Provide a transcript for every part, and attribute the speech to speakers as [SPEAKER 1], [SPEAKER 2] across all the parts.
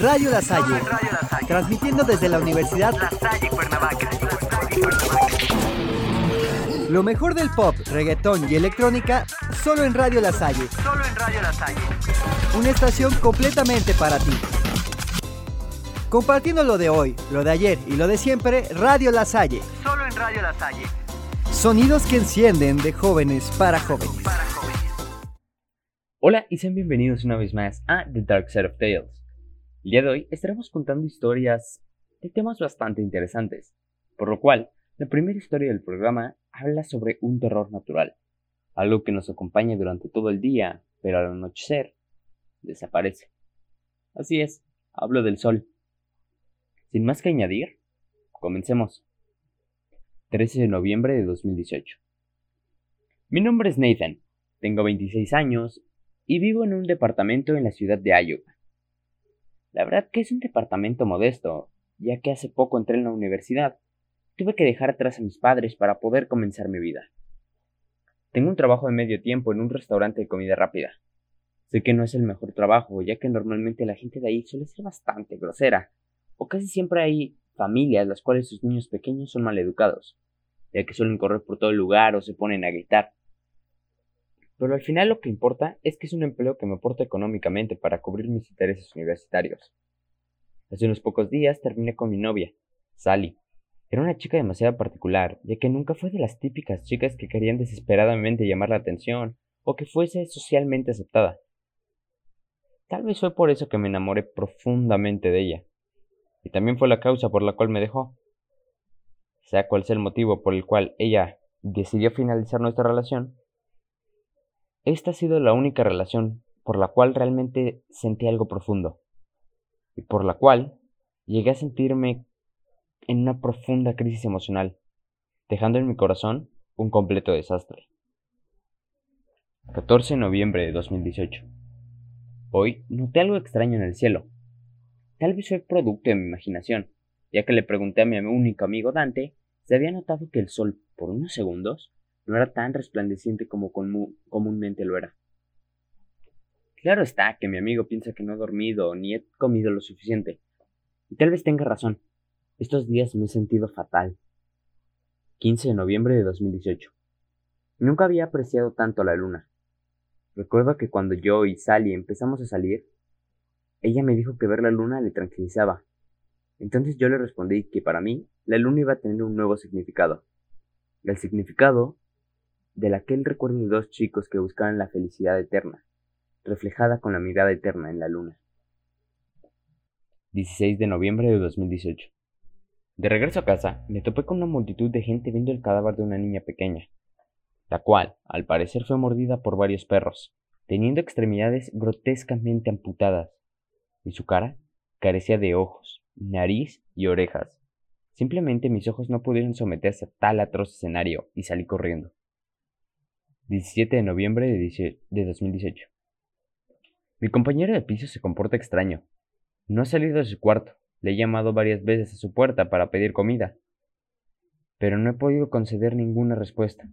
[SPEAKER 1] Radio La Salle, transmitiendo desde la Universidad
[SPEAKER 2] La Salle Cuernavaca.
[SPEAKER 1] lo mejor del pop, reggaetón y electrónica solo en Radio La Salle,
[SPEAKER 2] Solo en Radio La Salle.
[SPEAKER 1] una estación completamente para ti. Compartiendo lo de hoy, lo de ayer y lo de siempre, Radio La Salle.
[SPEAKER 2] Solo en Radio La Salle.
[SPEAKER 1] Sonidos que encienden de jóvenes para jóvenes.
[SPEAKER 2] Para jóvenes.
[SPEAKER 3] Hola y sean bienvenidos una vez más a The Dark Side of Tales. El día de hoy estaremos contando historias de temas bastante interesantes, por lo cual la primera historia del programa habla sobre un terror natural, algo que nos acompaña durante todo el día, pero al anochecer desaparece. Así es, hablo del sol. Sin más que añadir, comencemos. 13 de noviembre de 2018. Mi nombre es Nathan, tengo 26 años y vivo en un departamento en la ciudad de Iowa. La verdad que es un departamento modesto, ya que hace poco entré en la universidad. Tuve que dejar atrás a mis padres para poder comenzar mi vida. Tengo un trabajo de medio tiempo en un restaurante de comida rápida. Sé que no es el mejor trabajo, ya que normalmente la gente de ahí suele ser bastante grosera, o casi siempre hay familias las cuales sus niños pequeños son maleducados, ya que suelen correr por todo el lugar o se ponen a gritar. Pero al final lo que importa es que es un empleo que me aporta económicamente para cubrir mis intereses universitarios. Hace unos pocos días terminé con mi novia, Sally. Era una chica demasiado particular, ya que nunca fue de las típicas chicas que querían desesperadamente llamar la atención o que fuese socialmente aceptada. Tal vez fue por eso que me enamoré profundamente de ella, y también fue la causa por la cual me dejó. Sea cual sea el motivo por el cual ella decidió finalizar nuestra relación, esta ha sido la única relación por la cual realmente sentí algo profundo, y por la cual llegué a sentirme en una profunda crisis emocional, dejando en mi corazón un completo desastre. 14 de noviembre de 2018. Hoy noté algo extraño en el cielo. Tal vez fue producto de mi imaginación, ya que le pregunté a mi único amigo Dante si había notado que el sol, por unos segundos, no era tan resplandeciente como comúnmente lo era. Claro está que mi amigo piensa que no he dormido ni he comido lo suficiente. Y tal vez tenga razón. Estos días me he sentido fatal. 15 de noviembre de 2018. Nunca había apreciado tanto la luna. Recuerdo que cuando yo y Sally empezamos a salir, ella me dijo que ver la luna le tranquilizaba. Entonces yo le respondí que para mí la luna iba a tener un nuevo significado. El significado del aquel recuerdo de dos chicos que buscaban la felicidad eterna, reflejada con la mirada eterna en la luna. 16 de noviembre de 2018. De regreso a casa, me topé con una multitud de gente viendo el cadáver de una niña pequeña, la cual, al parecer, fue mordida por varios perros, teniendo extremidades grotescamente amputadas, y su cara carecía de ojos, nariz y orejas. Simplemente mis ojos no pudieron someterse a tal atroz escenario y salí corriendo. 17 de noviembre de, 18 de 2018. Mi compañero de piso se comporta extraño. No ha salido de su cuarto. Le he llamado varias veces a su puerta para pedir comida, pero no he podido conceder ninguna respuesta.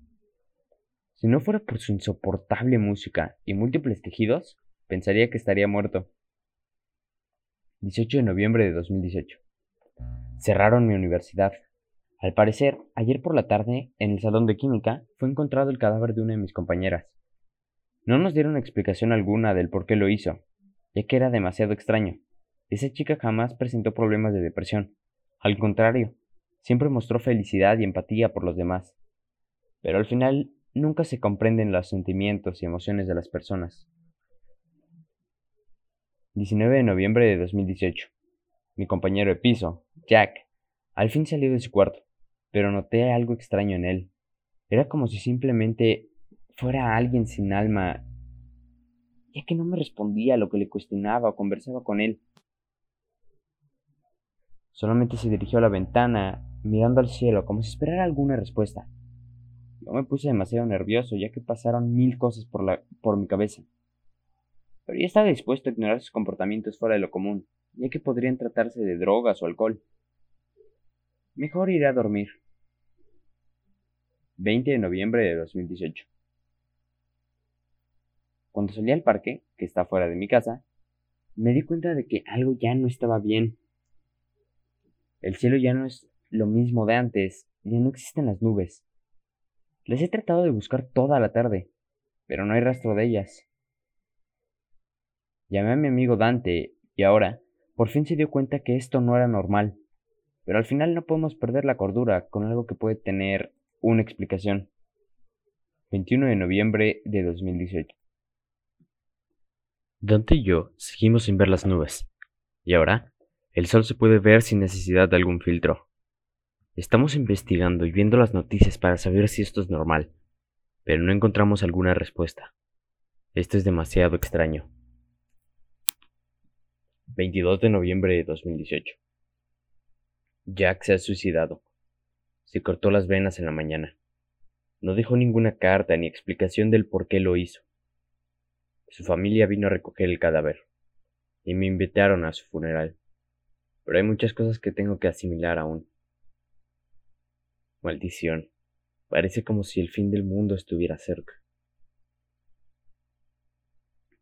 [SPEAKER 3] Si no fuera por su insoportable música y múltiples tejidos, pensaría que estaría muerto. 18 de noviembre de 2018. Cerraron mi universidad. Al parecer, ayer por la tarde, en el salón de química, fue encontrado el cadáver de una de mis compañeras. No nos dieron explicación alguna del por qué lo hizo, ya que era demasiado extraño. Esa chica jamás presentó problemas de depresión. Al contrario, siempre mostró felicidad y empatía por los demás. Pero al final nunca se comprenden los sentimientos y emociones de las personas. 19 de noviembre de 2018. Mi compañero de piso, Jack, al fin salió de su cuarto, pero noté algo extraño en él. Era como si simplemente fuera alguien sin alma, ya que no me respondía a lo que le cuestionaba o conversaba con él. Solamente se dirigió a la ventana, mirando al cielo, como si esperara alguna respuesta. Yo me puse demasiado nervioso, ya que pasaron mil cosas por, la, por mi cabeza. Pero ya estaba dispuesto a ignorar sus comportamientos fuera de lo común, ya que podrían tratarse de drogas o alcohol. Mejor iré a dormir. 20 de noviembre de 2018. Cuando salí al parque, que está fuera de mi casa, me di cuenta de que algo ya no estaba bien. El cielo ya no es lo mismo de antes, ya no existen las nubes. Les he tratado de buscar toda la tarde, pero no hay rastro de ellas. Llamé a mi amigo Dante y ahora, por fin se dio cuenta que esto no era normal. Pero al final no podemos perder la cordura con algo que puede tener una explicación. 21 de noviembre de 2018. Dante y yo seguimos sin ver las nubes. Y ahora, el sol se puede ver sin necesidad de algún filtro. Estamos investigando y viendo las noticias para saber si esto es normal, pero no encontramos alguna respuesta. Esto es demasiado extraño. 22 de noviembre de 2018. Jack se ha suicidado. Se cortó las venas en la mañana. No dejó ninguna carta ni explicación del por qué lo hizo. Su familia vino a recoger el cadáver y me invitaron a su funeral. Pero hay muchas cosas que tengo que asimilar aún. Maldición. Parece como si el fin del mundo estuviera cerca.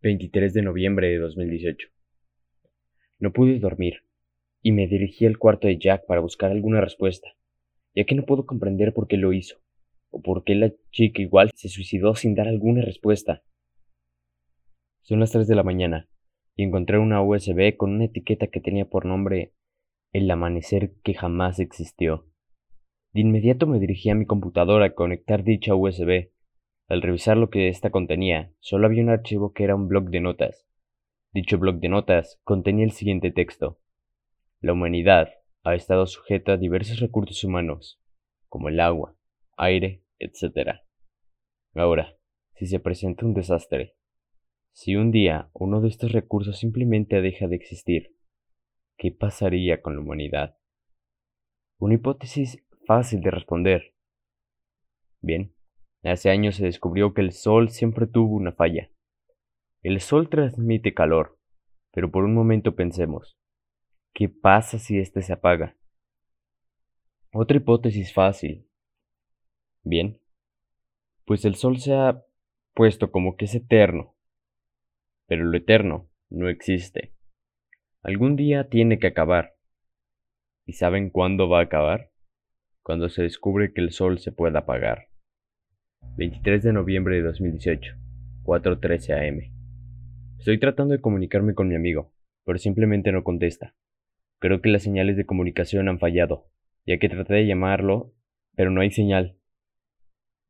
[SPEAKER 3] 23 de noviembre de 2018. No pude dormir, y me dirigí al cuarto de Jack para buscar alguna respuesta, ya que no puedo comprender por qué lo hizo, o por qué la chica igual se suicidó sin dar alguna respuesta. Son las 3 de la mañana, y encontré una USB con una etiqueta que tenía por nombre El amanecer que jamás existió. De inmediato me dirigí a mi computadora a conectar dicha USB. Al revisar lo que ésta contenía, solo había un archivo que era un bloc de notas. Dicho bloc de notas contenía el siguiente texto. La humanidad ha estado sujeta a diversos recursos humanos, como el agua, aire, etc. Ahora, si se presenta un desastre, si un día uno de estos recursos simplemente deja de existir, ¿qué pasaría con la humanidad? Una hipótesis fácil de responder. Bien, hace años se descubrió que el Sol siempre tuvo una falla. El Sol transmite calor, pero por un momento pensemos, ¿qué pasa si éste se apaga? Otra hipótesis fácil. Bien, pues el Sol se ha puesto como que es eterno, pero lo eterno no existe. Algún día tiene que acabar. ¿Y saben cuándo va a acabar? Cuando se descubre que el Sol se puede apagar. 23 de noviembre de 2018, 4.13 am. Estoy tratando de comunicarme con mi amigo, pero simplemente no contesta. Creo que las señales de comunicación han fallado, ya que traté de llamarlo, pero no hay señal.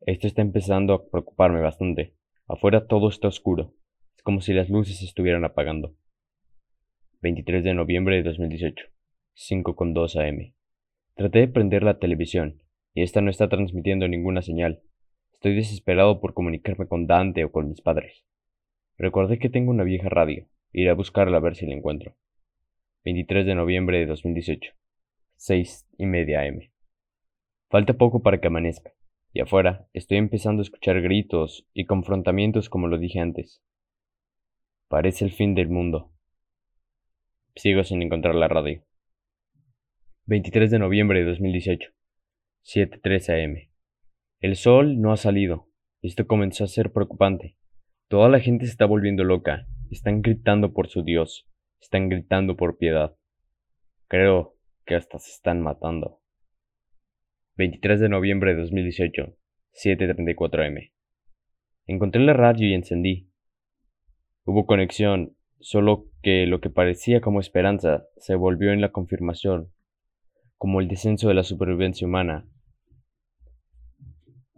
[SPEAKER 3] Esto está empezando a preocuparme bastante. Afuera todo está oscuro. Es como si las luces estuvieran apagando. 23 de noviembre de 2018, 5.2 am. Traté de prender la televisión, y esta no está transmitiendo ninguna señal. Estoy desesperado por comunicarme con Dante o con mis padres. Recordé que tengo una vieja radio. Iré a buscarla a ver si la encuentro. 23 de noviembre de 2018. 6 y media am. Falta poco para que amanezca. Y afuera estoy empezando a escuchar gritos y confrontamientos como lo dije antes. Parece el fin del mundo. Sigo sin encontrar la radio. 23 de noviembre de 2018. 7.13 am. El sol no ha salido. Esto comenzó a ser preocupante. Toda la gente se está volviendo loca. Están gritando por su Dios. Están gritando por piedad. Creo que hasta se están matando. 23 de noviembre de 2018, 7.34 m. Encontré la radio y encendí. Hubo conexión, solo que lo que parecía como esperanza se volvió en la confirmación, como el descenso de la supervivencia humana,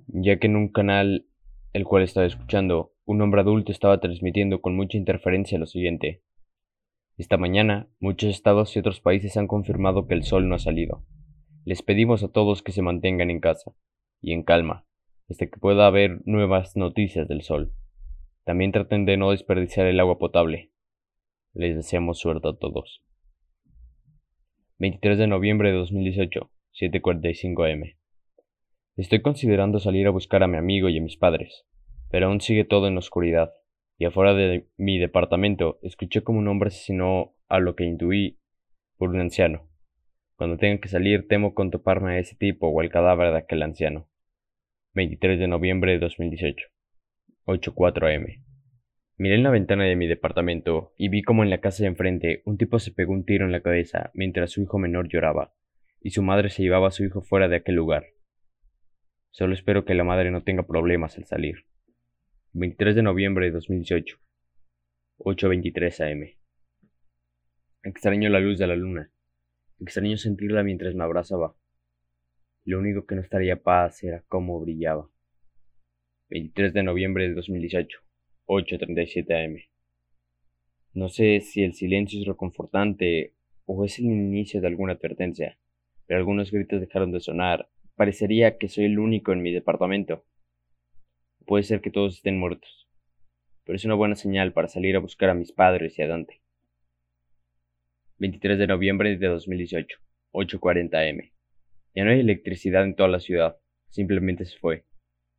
[SPEAKER 3] ya que en un canal el cual estaba escuchando un hombre adulto estaba transmitiendo con mucha interferencia lo siguiente. Esta mañana, muchos estados y otros países han confirmado que el sol no ha salido. Les pedimos a todos que se mantengan en casa y en calma, hasta que pueda haber nuevas noticias del sol. También traten de no desperdiciar el agua potable. Les deseamos suerte a todos. 23 de noviembre de 2018, 7.45 am. Estoy considerando salir a buscar a mi amigo y a mis padres pero aún sigue todo en oscuridad, y afuera de mi departamento escuché como un hombre asesinó a lo que intuí por un anciano. Cuando tenga que salir temo con toparme a ese tipo o al cadáver de aquel anciano. 23 de noviembre de 2018. 8.4 am. Miré en la ventana de mi departamento y vi como en la casa de enfrente un tipo se pegó un tiro en la cabeza mientras su hijo menor lloraba, y su madre se llevaba a su hijo fuera de aquel lugar. Solo espero que la madre no tenga problemas al salir. 23 de noviembre de 2018. 8.23 am. Extraño la luz de la luna. Extraño sentirla mientras me abrazaba. Lo único que no estaría paz era cómo brillaba. 23 de noviembre de 2018. 8.37 am. No sé si el silencio es reconfortante o es el inicio de alguna advertencia, pero algunos gritos dejaron de sonar. Parecería que soy el único en mi departamento. Puede ser que todos estén muertos, pero es una buena señal para salir a buscar a mis padres y a Dante. 23 de noviembre de 2018, 8.40 am. Ya no hay electricidad en toda la ciudad, simplemente se fue.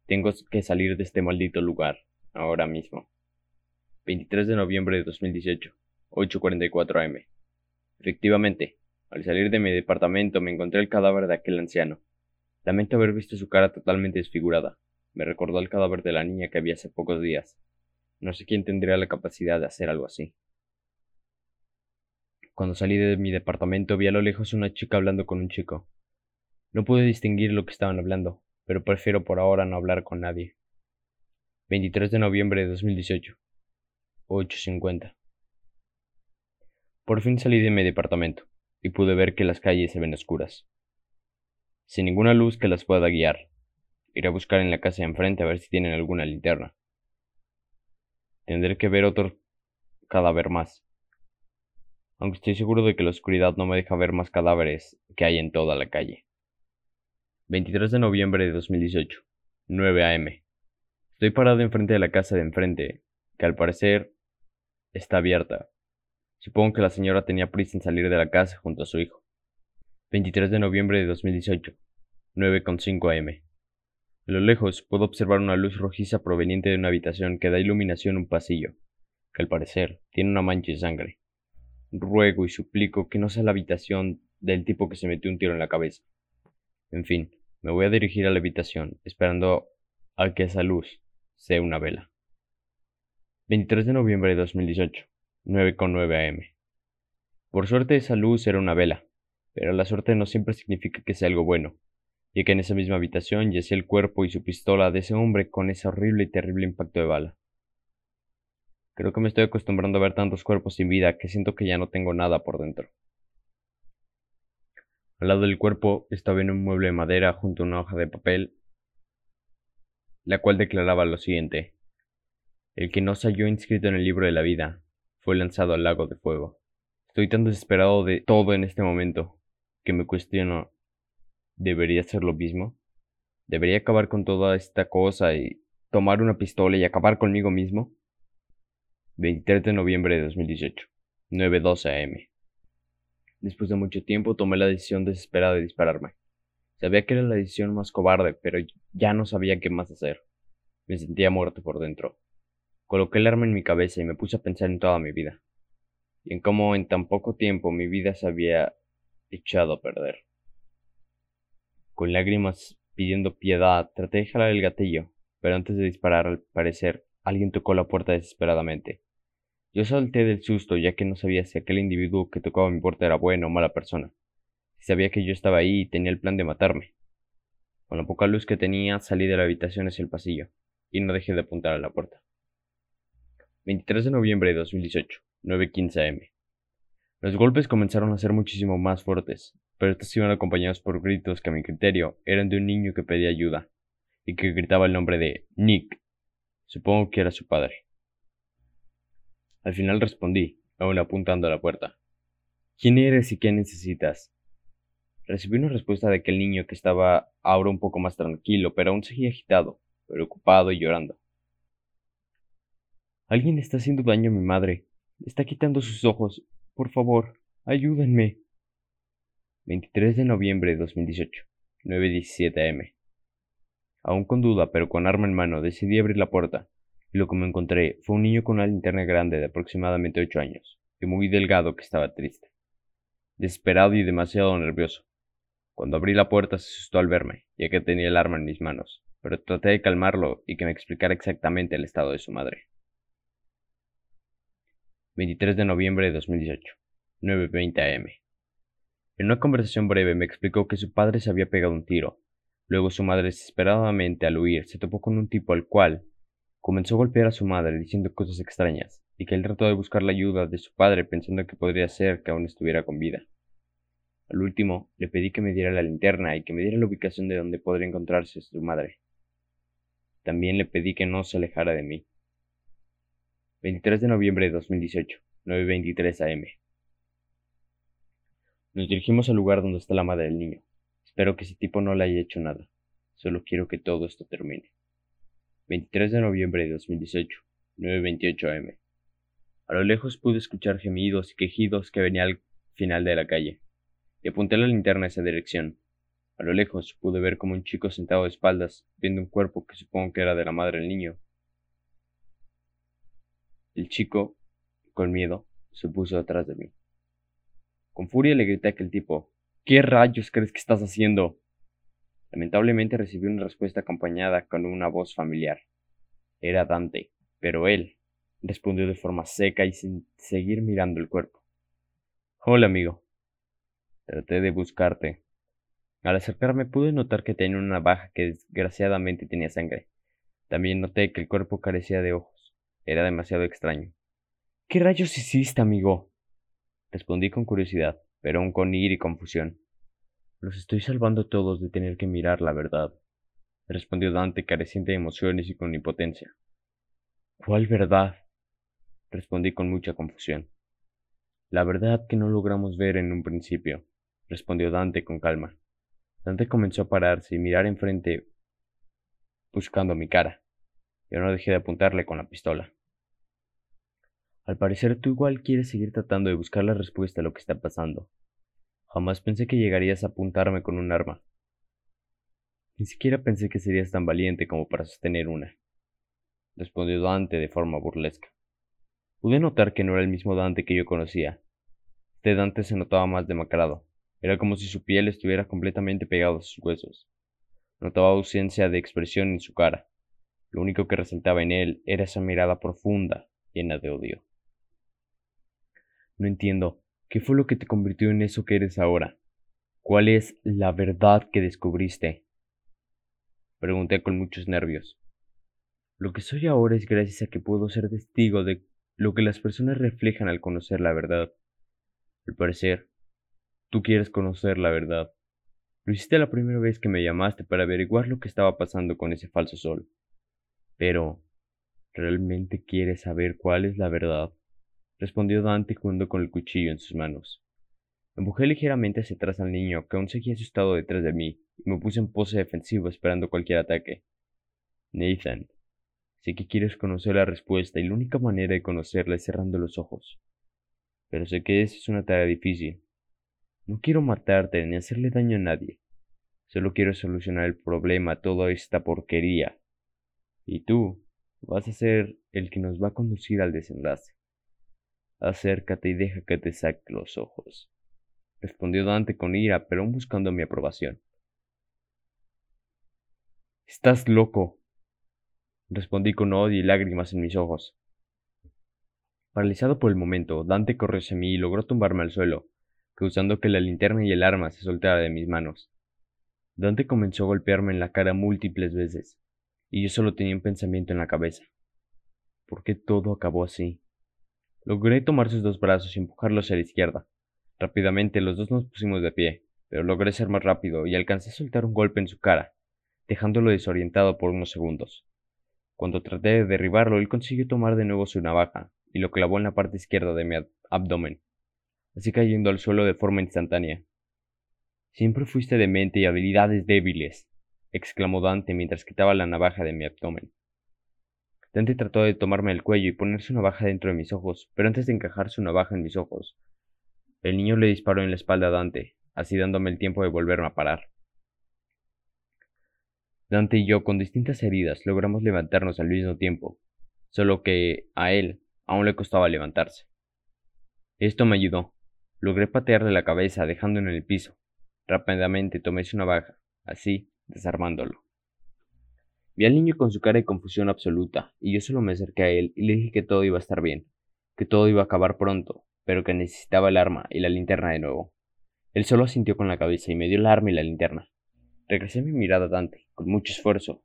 [SPEAKER 3] Tengo que salir de este maldito lugar ahora mismo. 23 de noviembre de 2018, 8.44 am. Efectivamente, al salir de mi departamento me encontré el cadáver de aquel anciano. Lamento haber visto su cara totalmente desfigurada. Me recordó el cadáver de la niña que había hace pocos días. No sé quién tendría la capacidad de hacer algo así. Cuando salí de mi departamento vi a lo lejos una chica hablando con un chico. No pude distinguir lo que estaban hablando, pero prefiero por ahora no hablar con nadie. 23 de noviembre de 2018. 8.50. Por fin salí de mi departamento y pude ver que las calles se ven oscuras. Sin ninguna luz que las pueda guiar. Iré a buscar en la casa de enfrente a ver si tienen alguna linterna. Tendré que ver otro cadáver más. Aunque estoy seguro de que la oscuridad no me deja ver más cadáveres que hay en toda la calle. 23 de noviembre de 2018. 9 a.m. Estoy parado enfrente de la casa de enfrente, que al parecer está abierta. Supongo que la señora tenía prisa en salir de la casa junto a su hijo. 23 de noviembre de 2018, 9.5 am. A lo lejos puedo observar una luz rojiza proveniente de una habitación que da iluminación a un pasillo, que al parecer tiene una mancha de sangre. Ruego y suplico que no sea la habitación del tipo que se metió un tiro en la cabeza. En fin, me voy a dirigir a la habitación, esperando a que esa luz sea una vela. 23 de noviembre de 2018, 9.9 am. Por suerte esa luz era una vela, pero la suerte no siempre significa que sea algo bueno, ya que en esa misma habitación yacía el cuerpo y su pistola de ese hombre con ese horrible y terrible impacto de bala. Creo que me estoy acostumbrando a ver tantos cuerpos sin vida que siento que ya no tengo nada por dentro. Al lado del cuerpo estaba en un mueble de madera junto a una hoja de papel, la cual declaraba lo siguiente. El que no se halló inscrito en el libro de la vida fue lanzado al lago de fuego. Estoy tan desesperado de todo en este momento que me cuestiono, ¿debería ser lo mismo? ¿Debería acabar con toda esta cosa y tomar una pistola y acabar conmigo mismo? 23 de noviembre de 2018, 9.12 am. Después de mucho tiempo tomé la decisión desesperada de dispararme. Sabía que era la decisión más cobarde, pero ya no sabía qué más hacer. Me sentía muerto por dentro. Coloqué el arma en mi cabeza y me puse a pensar en toda mi vida, y en cómo en tan poco tiempo mi vida se había echado a perder. Con lágrimas pidiendo piedad, traté de jalar el gatillo, pero antes de disparar, al parecer, alguien tocó la puerta desesperadamente. Yo salté del susto, ya que no sabía si aquel individuo que tocaba mi puerta era bueno o mala persona. Sabía que yo estaba ahí y tenía el plan de matarme. Con la poca luz que tenía, salí de la habitación hacia el pasillo, y no dejé de apuntar a la puerta. 23 de noviembre de 2018, 9.15 am. Los golpes comenzaron a ser muchísimo más fuertes, pero estos iban acompañados por gritos que a mi criterio eran de un niño que pedía ayuda, y que gritaba el nombre de Nick. Supongo que era su padre. Al final respondí, aún apuntando a la puerta. ¿Quién eres y qué necesitas? Recibí una respuesta de aquel niño que estaba ahora un poco más tranquilo, pero aún seguía agitado, preocupado y llorando. Alguien está haciendo daño a mi madre. Está quitando sus ojos. Por favor, ayúdenme. 23 de noviembre de 2018, 9.17 am. Aún con duda, pero con arma en mano, decidí abrir la puerta, y lo que me encontré fue un niño con una linterna grande de aproximadamente 8 años, y muy delgado que estaba triste. Desesperado y demasiado nervioso. Cuando abrí la puerta se asustó al verme, ya que tenía el arma en mis manos, pero traté de calmarlo y que me explicara exactamente el estado de su madre. 23 de noviembre de 2018, 9.20 am. En una conversación breve me explicó que su padre se había pegado un tiro. Luego su madre desesperadamente al huir se topó con un tipo al cual comenzó a golpear a su madre diciendo cosas extrañas, y que él trató de buscar la ayuda de su padre pensando que podría ser que aún estuviera con vida. Al último, le pedí que me diera la linterna y que me diera la ubicación de donde podría encontrarse su madre. También le pedí que no se alejara de mí. 23 de noviembre de 2018, 9.23 am. Nos dirigimos al lugar donde está la madre del niño. Espero que ese tipo no le haya hecho nada. Solo quiero que todo esto termine. 23 de noviembre de 2018, 9.28 am. A lo lejos pude escuchar gemidos y quejidos que venían al final de la calle, y apunté la linterna a esa dirección. A lo lejos pude ver como un chico sentado de espaldas, viendo un cuerpo que supongo que era de la madre del niño. El chico, con miedo, se puso detrás de mí. Con furia le grité a aquel tipo, ¿Qué rayos crees que estás haciendo? Lamentablemente recibí una respuesta acompañada con una voz familiar. Era Dante, pero él respondió de forma seca y sin seguir mirando el cuerpo. Hola, amigo. Traté de buscarte. Al acercarme pude notar que tenía una navaja que desgraciadamente tenía sangre. También noté que el cuerpo carecía de ojos. Era demasiado extraño. ¿Qué rayos hiciste, amigo? Respondí con curiosidad, pero aún con ira y confusión. Los estoy salvando todos de tener que mirar la verdad, respondió Dante careciente de emociones y con impotencia. ¿Cuál verdad? respondí con mucha confusión. La verdad que no logramos ver en un principio, respondió Dante con calma. Dante comenzó a pararse y mirar enfrente buscando mi cara. Yo no dejé de apuntarle con la pistola. Al parecer tú igual quieres seguir tratando de buscar la respuesta a lo que está pasando. Jamás pensé que llegarías a apuntarme con un arma. Ni siquiera pensé que serías tan valiente como para sostener una, respondió Dante de forma burlesca. Pude notar que no era el mismo Dante que yo conocía. Este Dante se notaba más demacrado. Era como si su piel estuviera completamente pegada a sus huesos. Notaba ausencia de expresión en su cara. Lo único que resaltaba en él era esa mirada profunda, llena de odio. No entiendo. ¿Qué fue lo que te convirtió en eso que eres ahora? ¿Cuál es la verdad que descubriste? Pregunté con muchos nervios. Lo que soy ahora es gracias a que puedo ser testigo de lo que las personas reflejan al conocer la verdad. Al parecer, tú quieres conocer la verdad. Lo hiciste la primera vez que me llamaste para averiguar lo que estaba pasando con ese falso sol. Pero, ¿realmente quieres saber cuál es la verdad? Respondió Dante jugando con el cuchillo en sus manos. Empujé ligeramente hacia atrás al niño, que aún seguía asustado detrás de mí, y me puse en pose defensiva esperando cualquier ataque. Nathan, sé que quieres conocer la respuesta y la única manera de conocerla es cerrando los ojos. Pero sé que esa es una tarea difícil. No quiero matarte ni hacerle daño a nadie. Solo quiero solucionar el problema toda esta porquería. Y tú vas a ser el que nos va a conducir al desenlace. Acércate y deja que te saque los ojos, respondió Dante con ira, pero aún buscando mi aprobación. Estás loco, respondí con odio y lágrimas en mis ojos. Paralizado por el momento, Dante corrió hacia mí y logró tumbarme al suelo, causando que la linterna y el arma se soltara de mis manos. Dante comenzó a golpearme en la cara múltiples veces, y yo solo tenía un pensamiento en la cabeza. ¿Por qué todo acabó así? Logré tomar sus dos brazos y empujarlos hacia la izquierda. Rápidamente los dos nos pusimos de pie, pero logré ser más rápido y alcancé a soltar un golpe en su cara, dejándolo desorientado por unos segundos. Cuando traté de derribarlo, él consiguió tomar de nuevo su navaja y lo clavó en la parte izquierda de mi abdomen, así cayendo al suelo de forma instantánea. Siempre fuiste de mente y habilidades débiles, exclamó Dante mientras quitaba la navaja de mi abdomen. Dante trató de tomarme el cuello y ponerse una navaja dentro de mis ojos, pero antes de encajar su navaja en mis ojos, el niño le disparó en la espalda a Dante, así dándome el tiempo de volverme a parar. Dante y yo, con distintas heridas, logramos levantarnos al mismo tiempo, solo que a él aún le costaba levantarse. Esto me ayudó. Logré patearle la cabeza dejando en el piso. Rápidamente tomé su navaja, así, desarmándolo. Vi al niño con su cara de confusión absoluta, y yo solo me acerqué a él y le dije que todo iba a estar bien, que todo iba a acabar pronto, pero que necesitaba el arma y la linterna de nuevo. Él solo asintió con la cabeza y me dio el arma y la linterna. Regresé mi mirada a Dante, con mucho esfuerzo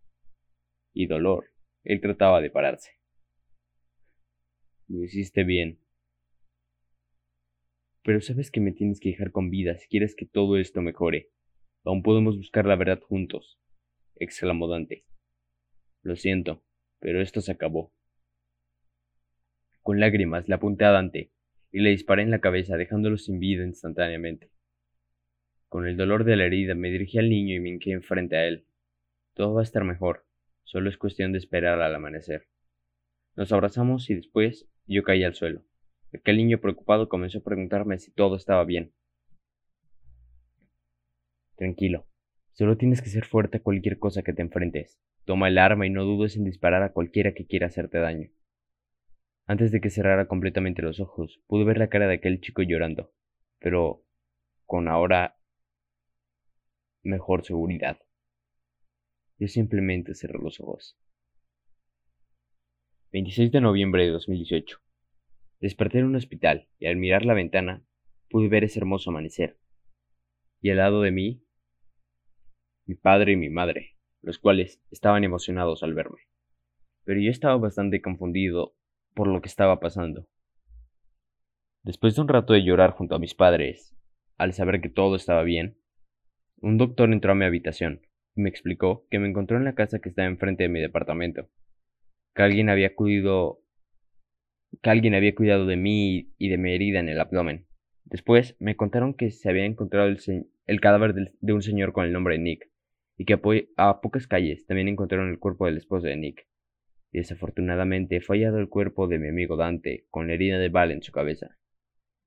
[SPEAKER 3] y dolor. Él trataba de pararse. Lo hiciste bien. Pero sabes que me tienes que dejar con vida si quieres que todo esto mejore. Aún podemos buscar la verdad juntos, exclamó Dante. Lo siento, pero esto se acabó. Con lágrimas le apunté a Dante y le disparé en la cabeza dejándolo sin vida instantáneamente. Con el dolor de la herida me dirigí al niño y me hinqué enfrente a él. Todo va a estar mejor, solo es cuestión de esperar al amanecer. Nos abrazamos y después yo caí al suelo. Aquel niño preocupado comenzó a preguntarme si todo estaba bien. Tranquilo, solo tienes que ser fuerte a cualquier cosa que te enfrentes. Toma el arma y no dudes en disparar a cualquiera que quiera hacerte daño. Antes de que cerrara completamente los ojos, pude ver la cara de aquel chico llorando, pero con ahora mejor seguridad. Yo simplemente cerré los ojos. 26 de noviembre de 2018. Desperté en un hospital y al mirar la ventana pude ver ese hermoso amanecer. Y al lado de mí, mi padre y mi madre, los cuales estaban emocionados al verme. Pero yo estaba bastante confundido por lo que estaba pasando. Después de un rato de llorar junto a mis padres, al saber que todo estaba bien, un doctor entró a mi habitación y me explicó que me encontró en la casa que estaba enfrente de mi departamento, que alguien había cuidado que alguien había cuidado de mí y de mi herida en el abdomen. Después me contaron que se había encontrado el, cadáver de, un señor con el nombre de Nick, y que a, pocas calles también encontraron el cuerpo del esposo de Nick. Desafortunadamente fue hallado el cuerpo de mi amigo Dante, con la herida de bala en su cabeza.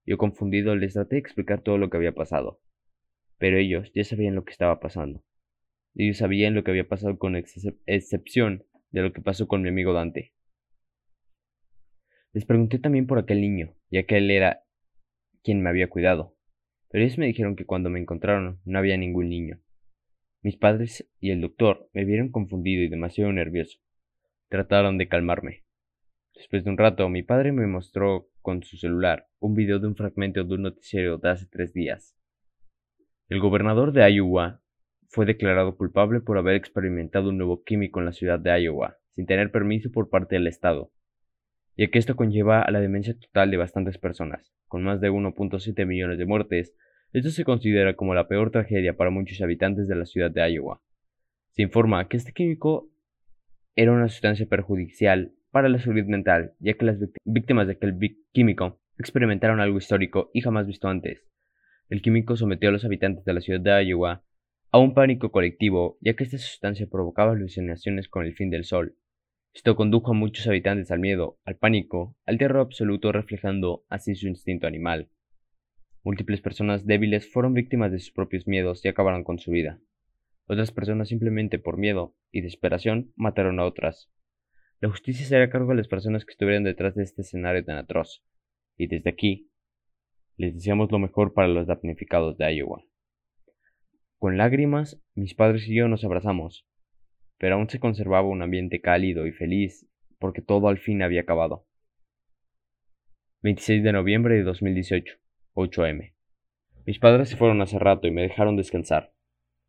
[SPEAKER 3] Yo confundido les traté de explicar todo lo que había pasado, pero ellos ya sabían lo que estaba pasando. Ellos sabían lo que había pasado con excepción de lo que pasó con mi amigo Dante. Les pregunté también por aquel niño, ya que él era quien me había cuidado, pero ellos me dijeron que cuando me encontraron no había ningún niño. Mis padres y el doctor me vieron confundido y demasiado nervioso. Trataron de calmarme. Después de un rato, mi padre me mostró con su celular un video de un fragmento de un noticiero de hace tres días. El gobernador de Iowa fue declarado culpable por haber experimentado un nuevo químico en la ciudad de Iowa, sin tener permiso por parte del Estado, ya que esto conlleva a la demencia total de bastantes personas, con más de 1.7 millones de muertes, esto se considera como la peor tragedia para muchos habitantes de la ciudad de Iowa. Se informa que este químico era una sustancia perjudicial para la salud mental, ya que las víctimas de aquel químico experimentaron algo histórico y jamás visto antes, el químico sometió a los habitantes de la ciudad de Iowa a un pánico colectivo, ya que esta sustancia provocaba alucinaciones con el fin del sol. Esto condujo a muchos habitantes al miedo, al pánico, al terror absoluto, reflejando así su instinto animal. Múltiples personas débiles fueron víctimas de sus propios miedos y acabaron con su vida. Otras personas simplemente por miedo y desesperación mataron a otras. La justicia será a cargo de las personas que estuvieran detrás de este escenario tan atroz. Y desde aquí, les deseamos lo mejor para los damnificados de Iowa. Con lágrimas, mis padres y yo nos abrazamos, pero aún se conservaba un ambiente cálido y feliz porque todo al fin había acabado. 26 de noviembre de 2018, 8 m. Mis padres se fueron hace rato y me dejaron descansar.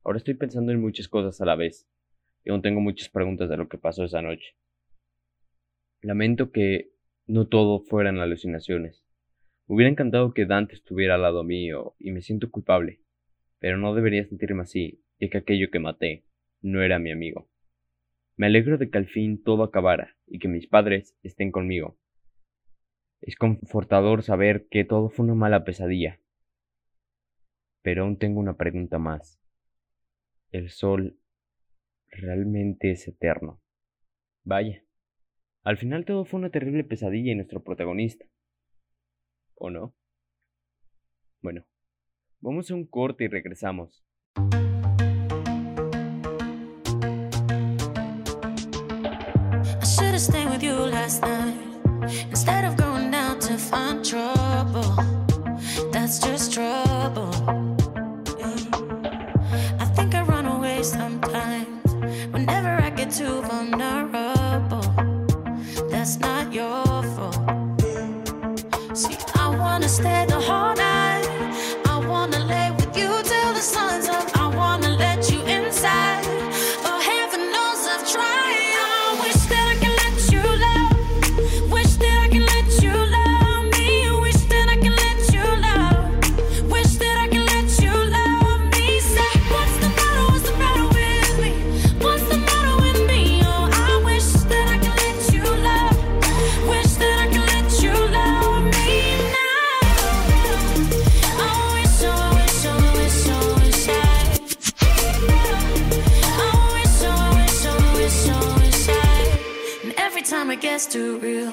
[SPEAKER 3] Ahora estoy pensando en muchas cosas a la vez, y aún tengo muchas preguntas de lo que pasó esa noche. Lamento que no todo fueran alucinaciones. Me hubiera encantado que Dante estuviera al lado mío y me siento culpable, pero no debería sentirme así, ya que aquello que maté no era mi amigo. Me alegro de que al fin todo acabara y que mis padres estén conmigo. Es confortador saber que todo fue una mala pesadilla. Pero aún tengo una pregunta más. ¿El sol realmente es eterno? Vaya, al final todo fue una terrible pesadilla y nuestro protagonista ¿O no? Bueno, vamos a un corte y regresamos. That.
[SPEAKER 4] Gets too real.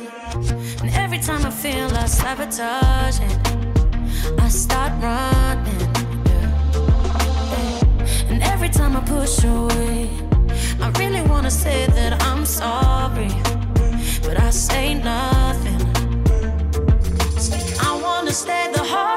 [SPEAKER 4] And every time I feel like sabotaging, I start running. yeah. And every time I push away, I really wanna say that I'm sorry, but I say nothing. I wanna stay the whole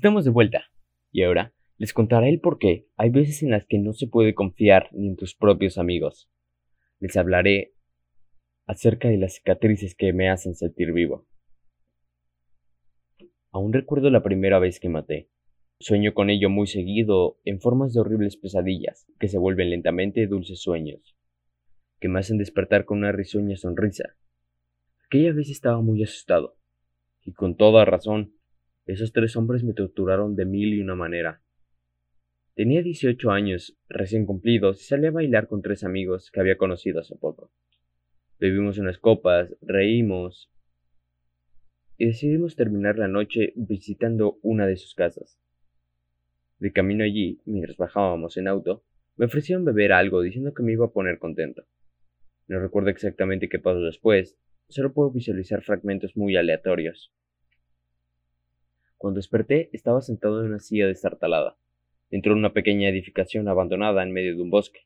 [SPEAKER 3] estamos de vuelta. Y ahora les contaré el por qué hay veces en las que no se puede confiar ni en tus propios amigos. Les hablaré acerca de las cicatrices que me hacen sentir vivo. Aún recuerdo la primera vez que maté. Sueño con ello muy seguido en formas de horribles pesadillas que se vuelven lentamente dulces sueños, que me hacen despertar con una risueña sonrisa. Aquella vez estaba muy asustado, y con toda razón, esos tres hombres me torturaron de mil y una manera. Tenía 18 años, recién cumplidos, y salí a bailar con tres amigos que había conocido hace poco. Bebimos unas copas, reímos, y decidimos terminar la noche visitando una de sus casas. De camino allí, mientras bajábamos en auto, me ofrecieron beber algo diciendo que me iba a poner contento. No recuerdo exactamente qué pasó después, solo puedo visualizar fragmentos muy aleatorios. Cuando desperté, estaba sentado en una silla destartalada, dentro de una pequeña edificación abandonada en medio de un bosque,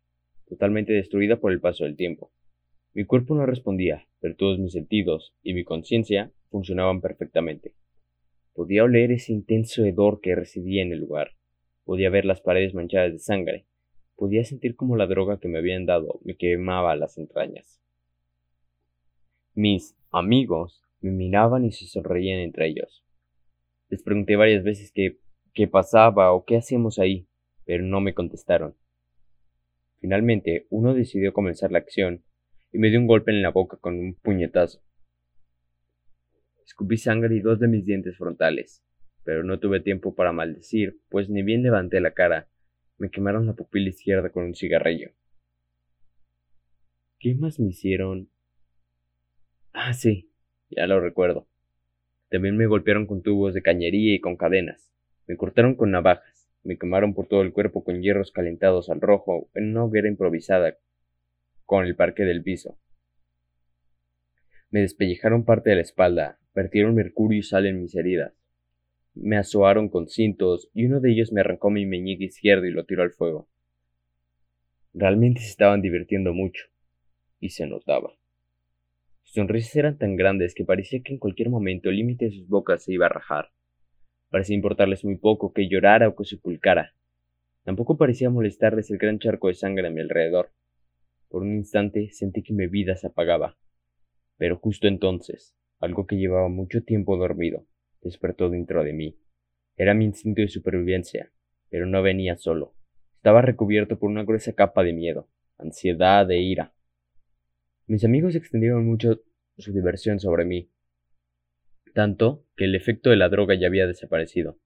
[SPEAKER 3] totalmente destruida por el paso del tiempo. Mi cuerpo no respondía, pero todos mis sentidos y mi conciencia funcionaban perfectamente. Podía oler ese intenso hedor que residía en el lugar. Podía ver las paredes manchadas de sangre. Podía sentir como la droga que me habían dado me quemaba las entrañas. Mis amigos me miraban y se sonreían entre ellos. Les pregunté varias veces qué, pasaba o qué hacíamos ahí, pero no me contestaron. Finalmente, uno decidió comenzar la acción y me dio un golpe en la boca con un puñetazo. Escupí sangre y dos de mis dientes frontales, pero no tuve tiempo para maldecir, pues ni bien levanté la cara, me quemaron la pupila izquierda con un cigarrillo. ¿Qué más me hicieron? Ah, sí, ya lo recuerdo. También me golpearon con tubos de cañería y con cadenas. Me cortaron con navajas. Me quemaron por todo el cuerpo con hierros calentados al rojo en una hoguera improvisada con el parque del piso. Me despellejaron parte de la espalda, vertieron mercurio y sal en mis heridas. Me asoaron con cintos y uno de ellos me arrancó mi meñique izquierdo y lo tiró al fuego. Realmente se estaban divirtiendo mucho, y se notaba. Sonrisas eran tan grandes que parecía que en cualquier momento el límite de sus bocas se iba a rajar. Parecía importarles muy poco que llorara o que se pulcara. Tampoco parecía molestarles el gran charco de sangre a mi alrededor. Por un instante sentí que mi vida se apagaba. Pero justo entonces, algo que llevaba mucho tiempo dormido, despertó dentro de mí. Era mi instinto de supervivencia, pero no venía solo. Estaba recubierto por una gruesa capa de miedo, ansiedad e ira. Mis amigos extendieron mucho su diversión sobre mí. tanto que el efecto de la droga ya había desaparecido.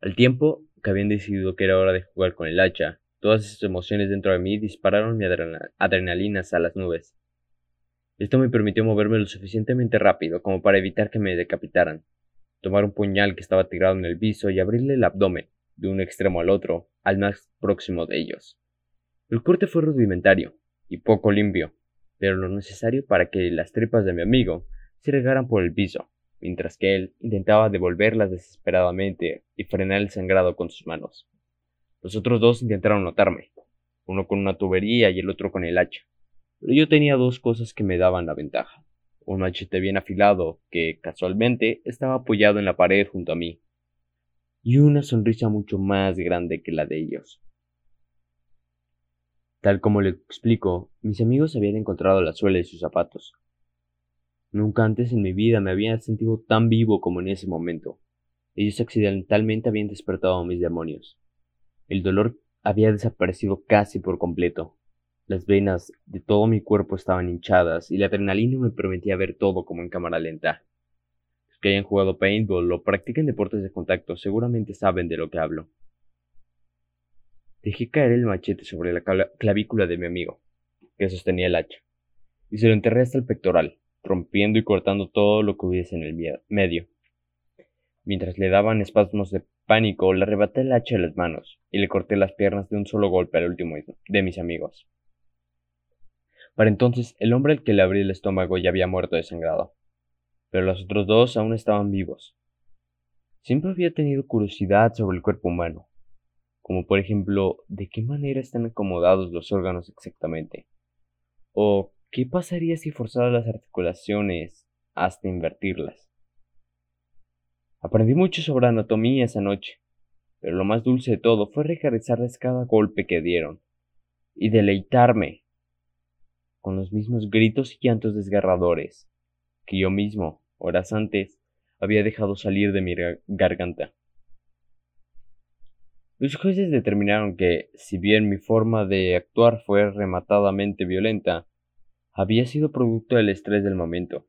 [SPEAKER 3] Al tiempo que habían decidido que era hora de jugar con el hacha, todas esas emociones dentro de mí dispararon mi adrenalina adrenalinas a las nubes. Esto me permitió moverme lo suficientemente rápido como para evitar que me decapitaran, tomar un puñal que estaba tirado en el piso y abrirle el abdomen, de un extremo al otro, al más próximo de ellos. El corte fue rudimentario y poco limpio, pero lo necesario para que las tripas de mi amigo se regaran por el piso, mientras que él intentaba devolverlas desesperadamente y frenar el sangrado con sus manos. Los otros dos intentaron notarme, uno con una tubería y el otro con el hacha, pero yo tenía dos cosas que me daban la ventaja. Un machete bien afilado que, casualmente, estaba apoyado en la pared junto a mí, y una sonrisa mucho más grande que la de ellos. Tal como le explico, mis amigos habían encontrado la suela de sus zapatos. Nunca antes en mi vida me había sentido tan vivo como en ese momento. Ellos accidentalmente habían despertado a mis demonios. El dolor había desaparecido casi por completo. Las venas de todo mi cuerpo estaban hinchadas y la adrenalina me permitía ver todo como en cámara lenta. Los que hayan jugado paintball o practiquen deportes de contacto seguramente saben de lo que hablo. Dejé caer el machete sobre la clavícula de mi amigo, que sostenía el hacha, y se lo enterré hasta el pectoral, rompiendo y cortando todo lo que hubiese en el medio. Mientras le daban espasmos de pánico, le arrebaté el hacha de las manos y le corté las piernas de un solo golpe al último de mis amigos. Para entonces, el hombre al que le abrí el estómago ya había muerto desangrado, pero los otros dos aún estaban vivos. Siempre había tenido curiosidad sobre el cuerpo humano, como por ejemplo, ¿de qué manera están acomodados los órganos exactamente? ¿O qué pasaría si forzara las articulaciones hasta invertirlas? Aprendí mucho sobre anatomía esa noche, pero lo más dulce de todo fue regresarles cada golpe que dieron y deleitarme con los mismos gritos y llantos desgarradores que yo mismo, horas antes, había dejado salir de mi garganta. Los jueces determinaron que, si bien mi forma de actuar fue rematadamente violenta, había sido producto del estrés del momento,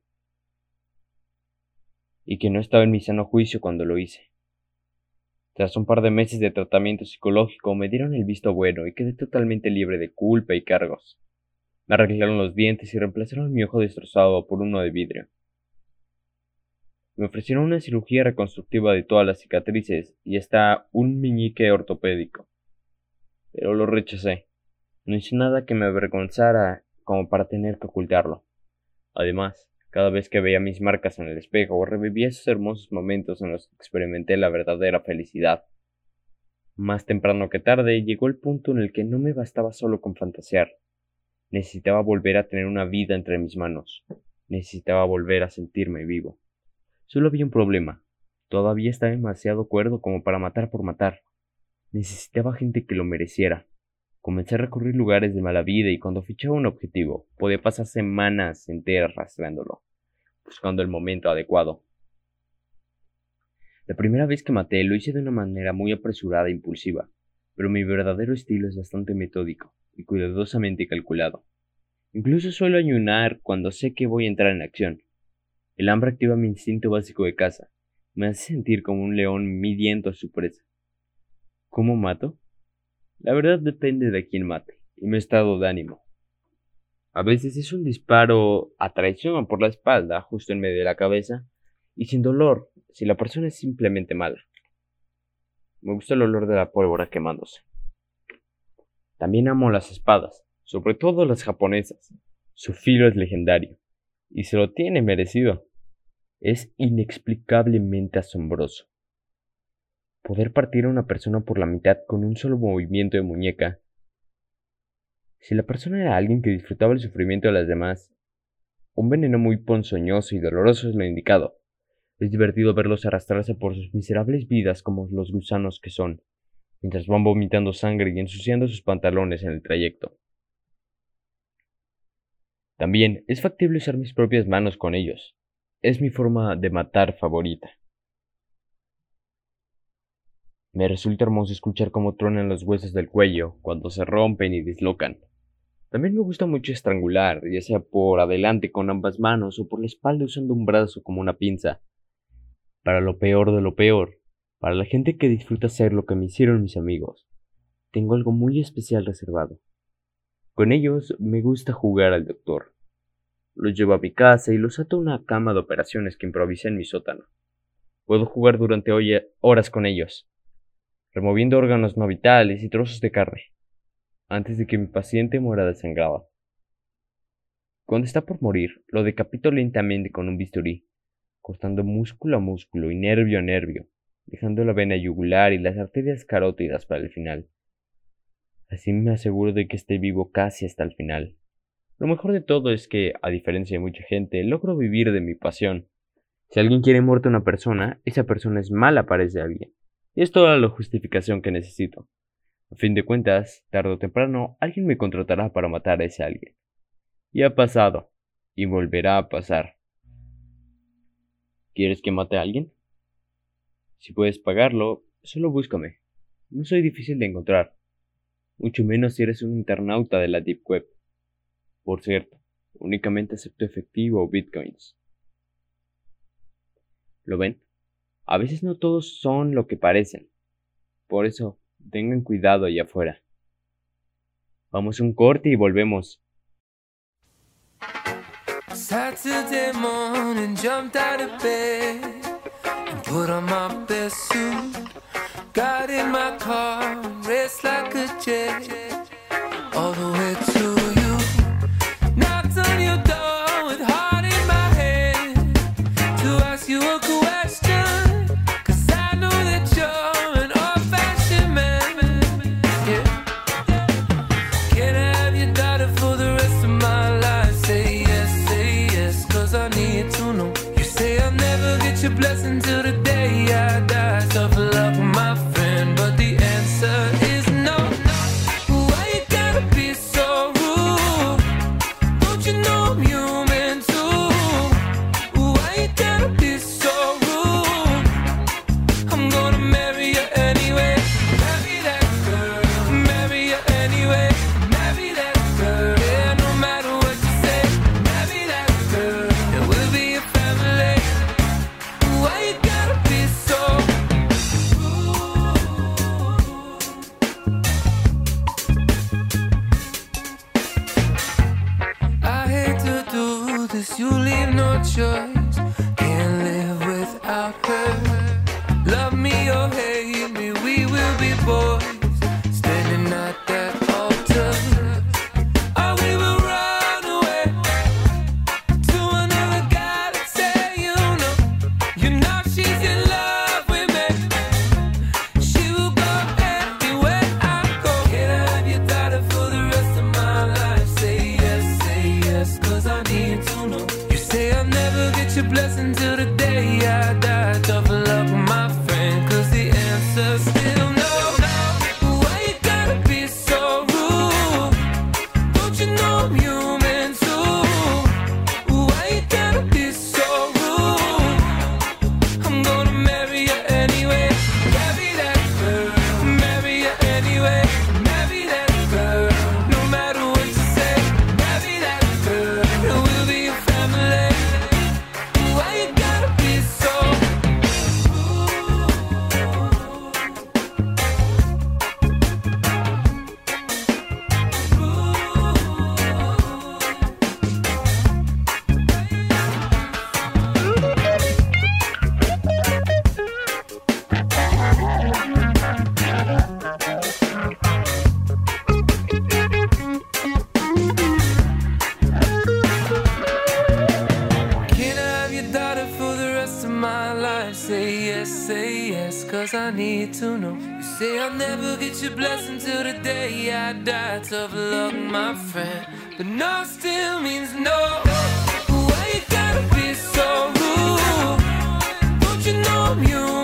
[SPEAKER 3] y que no estaba en mi sano juicio cuando lo hice. Tras un par de meses de tratamiento psicológico me dieron el visto bueno y quedé totalmente libre de culpa y cargos. Me arreglaron los dientes y reemplazaron mi ojo destrozado por uno de vidrio. Me ofrecieron una cirugía reconstructiva de todas las cicatrices y hasta un meñique ortopédico. Pero lo rechacé. No hice nada que me avergonzara como para tener que ocultarlo. Además, cada vez que veía mis marcas en el espejo, revivía esos hermosos momentos en los que experimenté la verdadera felicidad. Más temprano que tarde llegó el punto en el que no me bastaba solo con fantasear. Necesitaba volver a tener una vida entre mis manos. Necesitaba volver a sentirme vivo. Solo había un problema. Todavía estaba demasiado cuerdo como para matar por matar. Necesitaba gente que lo mereciera. Comencé a recorrer lugares de mala vida y cuando fichaba un objetivo, podía pasar semanas enteras rastreándolo, buscando el momento adecuado. La primera vez que maté lo hice de una manera muy apresurada e impulsiva, pero mi verdadero estilo es bastante metódico y cuidadosamente calculado. Incluso suelo ayunar cuando sé que voy a entrar en acción, el hambre activa mi instinto básico de caza. Me hace sentir como un león midiendo a su presa. ¿Cómo mato? La verdad depende de quién mate y mi estado de ánimo. A veces es un disparo a traición por la espalda, justo en medio de la cabeza, y sin dolor, si la persona es simplemente mala. Me gusta el olor de la pólvora quemándose. También amo las espadas, sobre todo las japonesas. Su filo es legendario y se lo tiene merecido. Es inexplicablemente asombroso. Poder partir a una persona por la mitad con un solo movimiento de muñeca. Si la persona era alguien que disfrutaba el sufrimiento de las demás, un veneno muy ponzoñoso y doloroso es lo indicado. Es divertido verlos arrastrarse por sus miserables vidas como los gusanos que son, mientras van vomitando sangre y ensuciando sus pantalones en el trayecto. También es factible usar mis propias manos con ellos. Es mi forma de matar favorita. Me resulta hermoso escuchar cómo truenan los huesos del cuello cuando se rompen y dislocan. También me gusta mucho estrangular, ya sea por adelante con ambas manos o por la espalda usando un brazo como una pinza. Para lo peor de lo peor, para la gente que disfruta hacer lo que me hicieron mis amigos, tengo algo muy especial reservado. Con ellos me gusta jugar al doctor. Los llevo a mi casa y los ato a una cama de operaciones que improvisé en mi sótano. Puedo jugar durante horas con ellos, removiendo órganos no vitales y trozos de carne, antes de que mi paciente muera desangrado. Cuando está por morir, lo decapito lentamente con un bisturí, cortando músculo a músculo y nervio a nervio, dejando la vena yugular y las arterias carótidas para el final. Así me aseguro de que esté vivo casi hasta el final. Lo mejor de todo es que, a diferencia de mucha gente, logro vivir de mi pasión. Si alguien quiere muerta a una persona, esa persona es mala para ese alguien. Y es toda la justificación que necesito. A fin de cuentas, tarde o temprano, alguien me contratará para matar a ese alguien. Y ha pasado, y volverá a pasar. ¿Quieres que mate a alguien? Si puedes pagarlo, solo búscame. No soy difícil de encontrar mucho menos si eres un internauta de la Deep Web. Por cierto, únicamente acepto efectivo o bitcoins. ¿Lo ven? A veces no todos son lo que parecen. Por eso, tengan cuidado allá afuera. Vamos a un corte y volvemos.
[SPEAKER 5] Saturday morning, jumped out of bed and put on my suit. Got in my car, raced like a jet, all the way to this, you leave no choice. I need to know. You say I'll never get your blessing till the day I die. Tough luck, my friend. But no still means no. Why you gotta be so rude? Don't you know I'm human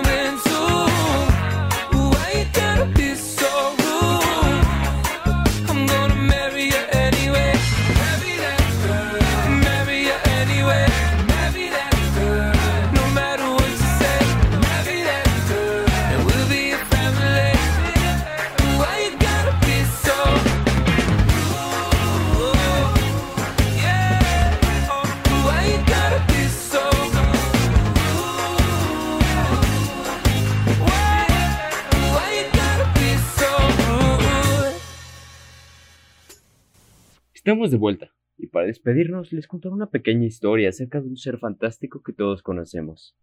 [SPEAKER 3] Estamos de vuelta, y para despedirnos les contaré una pequeña historia acerca de un ser fantástico que todos conocemos.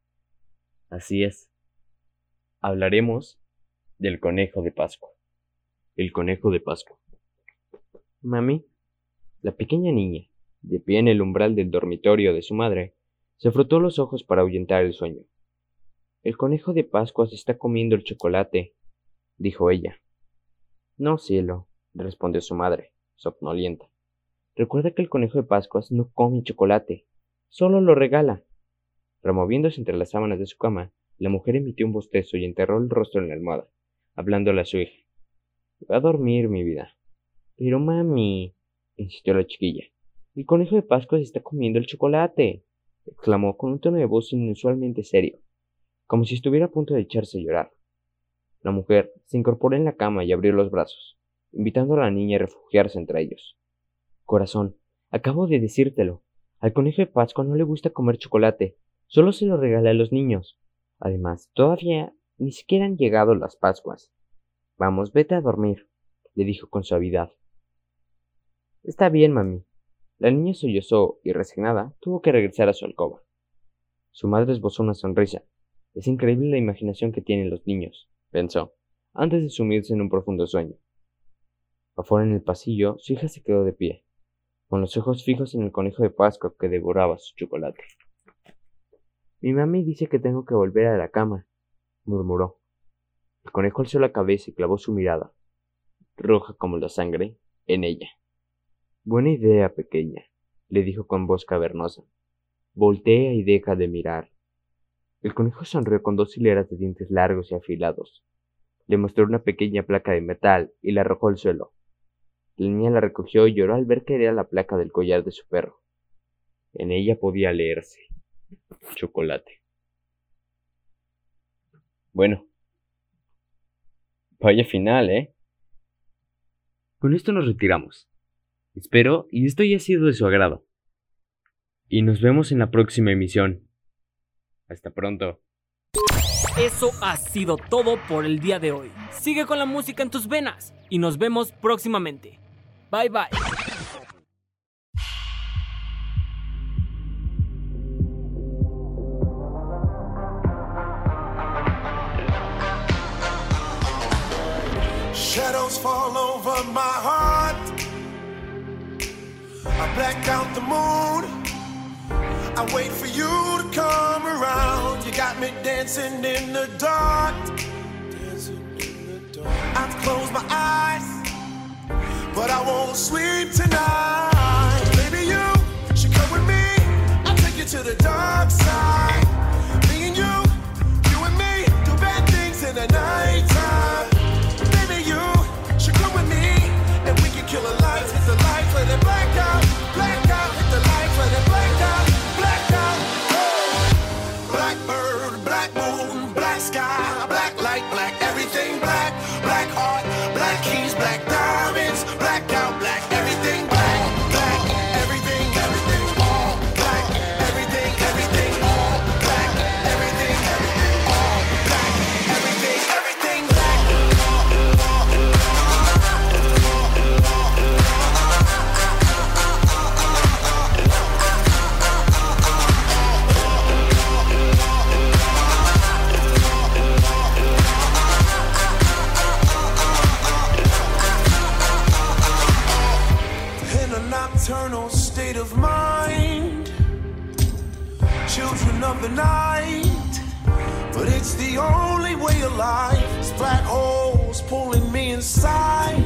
[SPEAKER 3] Así es. Hablaremos del conejo de Pascua. El conejo de Pascua. Mami, la pequeña niña, de pie en el umbral del dormitorio de su madre, se frotó los ojos para ahuyentar el sueño. El conejo de Pascua se está comiendo el chocolate, dijo ella. No, cielo, respondió su madre, somnolienta. Recuerda que el conejo de Pascuas no come chocolate, solo lo regala. Removiéndose entre las sábanas de su cama, la mujer emitió un bostezo y enterró el rostro en la almohada, hablándole a su hija. Va a dormir, mi vida. Pero mami, insistió la chiquilla, el conejo de Pascua se está comiendo el chocolate, exclamó con un tono de voz inusualmente serio, como si estuviera a punto de echarse a llorar. La mujer se incorporó en la cama y abrió los brazos, invitando a la niña a refugiarse entre ellos. Corazón, acabo de decírtelo. Al conejo de Pascua no le gusta comer chocolate, solo se lo regala a los niños. Además, todavía ni siquiera han llegado las Pascuas. Vamos, vete a dormir, le dijo con suavidad. Está bien, mami. La niña sollozó y, resignada, tuvo que regresar a su alcoba. Su madre esbozó una sonrisa. Es increíble la imaginación que tienen los niños, pensó, antes de sumirse en un profundo sueño. Afuera en el pasillo, su hija se quedó de pie, con los ojos fijos en el conejo de Pascua que devoraba su chocolate. Mi mami dice que tengo que volver a la cama, murmuró. El conejo alzó la cabeza y clavó su mirada, roja como la sangre, en ella. Buena idea, pequeña, le dijo con voz cavernosa. Voltea y deja de mirar. El conejo sonrió con dos hileras de dientes largos y afilados. Le mostró una pequeña placa de metal y la arrojó al suelo. La niña la recogió y lloró al ver que era la placa del collar de su perro. En ella podía leerse chocolate. Bueno, vaya final, ¿eh? Con esto nos retiramos. Espero y esto haya sido de su agrado. Y nos vemos en la próxima emisión. Hasta pronto.
[SPEAKER 6] Eso ha sido todo por el día de hoy. Sigue con la música en tus venas y nos vemos próximamente. Bye bye.
[SPEAKER 7] Shadows fall over my heart. I black out the moon. I wait for you to come around. You got me dancing in the dark. I close my eyes, but I won't sleep tonight. Baby, you should come with me. I'll take you to the dark side. Me and you, you and me, do bad things in the nighttime. The only way. It's black holes pulling me inside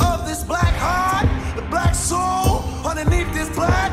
[SPEAKER 7] of this black heart, the black soul underneath this black,